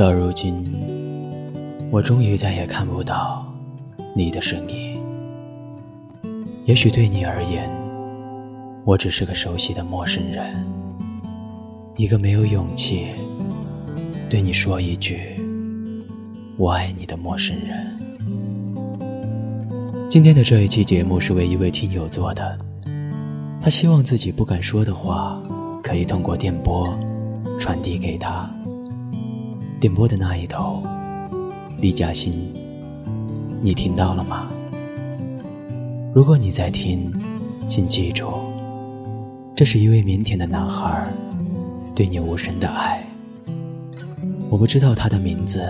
到如今，我终于再也看不到你的身影。也许对你而言，我只是个熟悉的陌生人，一个没有勇气对你说一句“我爱你”的陌生人。今天的这一期节目是为一位听友做的，他希望自己不敢说的话，可以通过电波传递给他。电波的那一头，李嘉欣，你听到了吗？如果你在听，请记住，这是一位腼腆的男孩对你无声的爱。我不知道他的名字，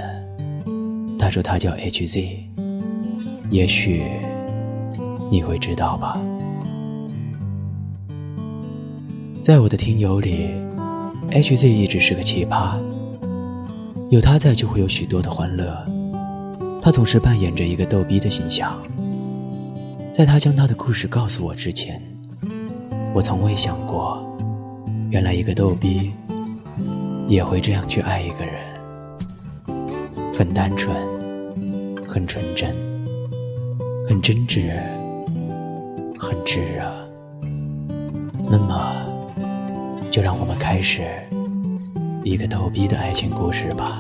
他说他叫 H.Z，也许你会知道吧。在我的听友里，H.Z 一直是个奇葩。有他在，就会有许多的欢乐。他总是扮演着一个逗逼的形象。在他将他的故事告诉我之前，我从未想过，原来一个逗逼也会这样去爱一个人。很单纯，很纯真，很真挚，很炙热。那么，就让我们开始。一个逗逼的爱情故事吧。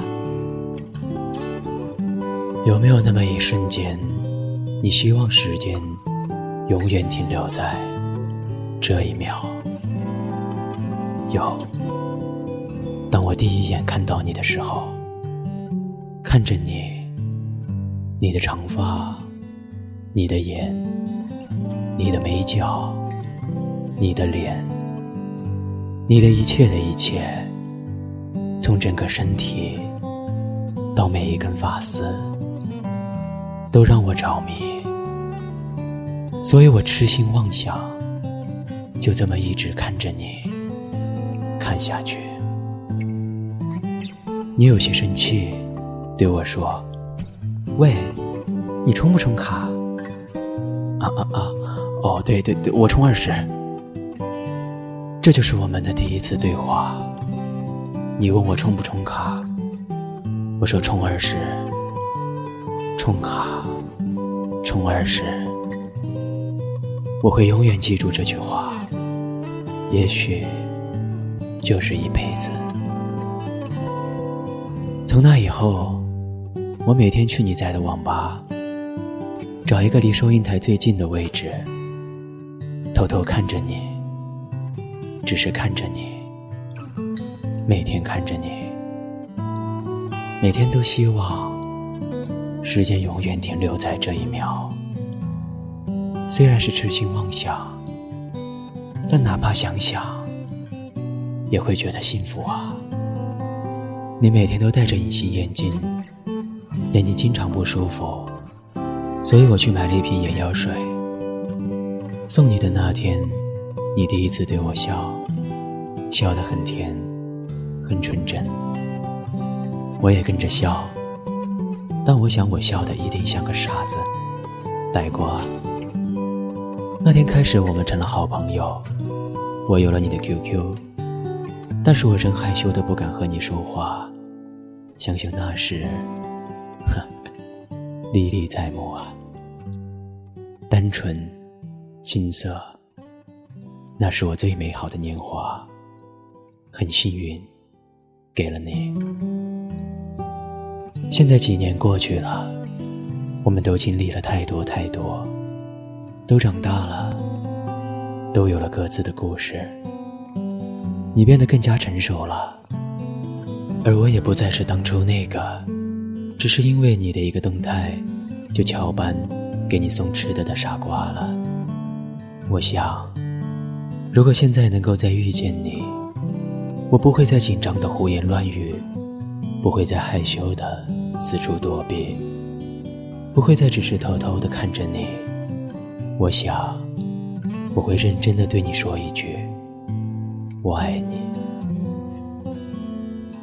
有没有那么一瞬间，你希望时间永远停留在这一秒？有。当我第一眼看到你的时候，看着你，你的长发，你的眼，你的眉角，你的脸，你的一切的一切。从整个身体到每一根发丝，都让我着迷，所以我痴心妄想，就这么一直看着你，看下去。你有些生气，对我说：“喂，你充不充卡？”啊啊啊！哦，对对对，我充二十。这就是我们的第一次对话。你问我充不充卡，我说充二十，充卡，充二十，我会永远记住这句话，也许就是一辈子。从那以后，我每天去你在的网吧，找一个离收银台最近的位置，偷偷看着你，只是看着你。每天看着你，每天都希望时间永远停留在这一秒。虽然是痴心妄想，但哪怕想想，也会觉得幸福啊。你每天都戴着隐形眼镜，眼睛经常不舒服，所以我去买了一瓶眼药水。送你的那天，你第一次对我笑，笑得很甜。很纯真，我也跟着笑，但我想我笑的一定像个傻子。带过。那天开始，我们成了好朋友，我有了你的 QQ，但是我仍害羞的不敢和你说话。想想那时，历历在目啊。单纯，青涩，那是我最美好的年华，很幸运。给了你。现在几年过去了，我们都经历了太多太多，都长大了，都有了各自的故事。你变得更加成熟了，而我也不再是当初那个，只是因为你的一个动态，就翘班给你送吃的的傻瓜了。我想，如果现在能够再遇见你。我不会再紧张的胡言乱语，不会再害羞的四处躲避，不会再只是偷偷的看着你。我想，我会认真的对你说一句：“我爱你，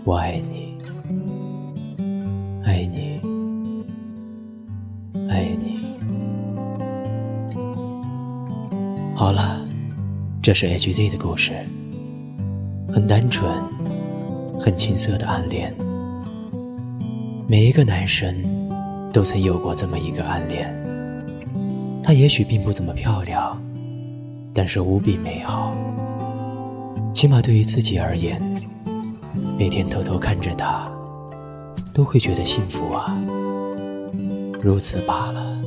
我爱你，爱你，爱你。”好了，这是 H.Z 的故事。很单纯，很青涩的暗恋。每一个男生都曾有过这么一个暗恋，她也许并不怎么漂亮，但是无比美好。起码对于自己而言，每天偷偷看着她，都会觉得幸福啊。如此罢了。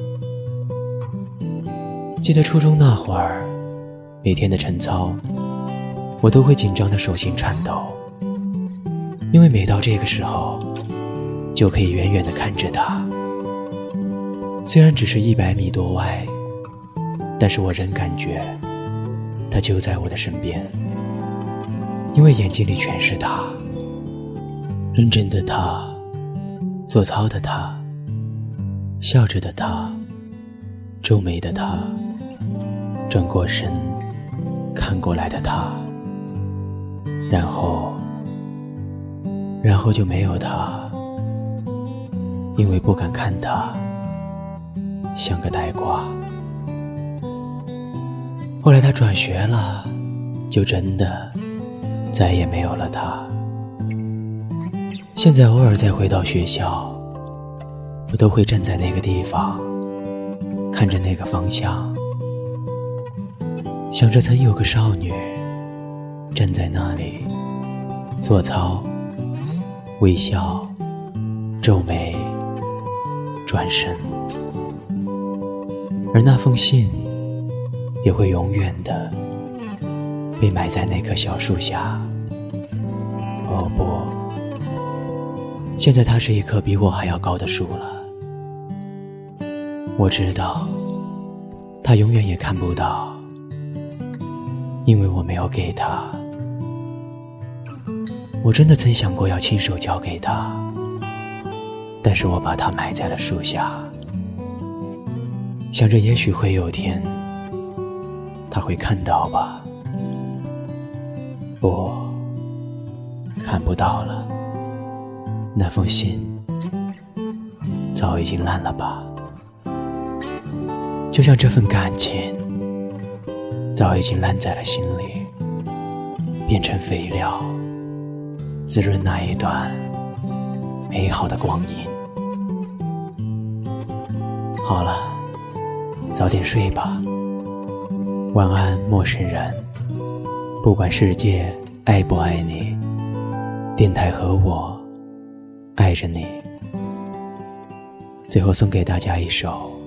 记得初中那会儿，每天的晨操，我都会紧张的手心颤抖，因为每到这个时候，就可以远远的看着他。虽然只是一百米多外，但是我仍感觉他就在我的身边。因为眼睛里全是他，认真的他，做操的他，笑着的他，皱眉的他，转过身看过来的他，然后，然后就没有他，因为不敢看他，像个呆瓜。后来他转学了，就真的。再也没有了他。现在偶尔再回到学校，我都会站在那个地方，看着那个方向，想着曾有个少女站在那里做操、微笑、皱眉、转身，而那封信也会永远的。被埋在那棵小树下。哦不，现在它是一棵比我还要高的树了。我知道，它永远也看不到，因为我没有给他。我真的曾想过要亲手交给他，但是我把它埋在了树下，想着也许会有天，他会看到吧。不，看不到了。那封信早已经烂了吧？就像这份感情早已经烂在了心里，变成肥料，滋润那一段美好的光阴。好了，早点睡吧。晚安，陌生人。不管世界爱不爱你，电台和我爱着你。最后送给大家一首。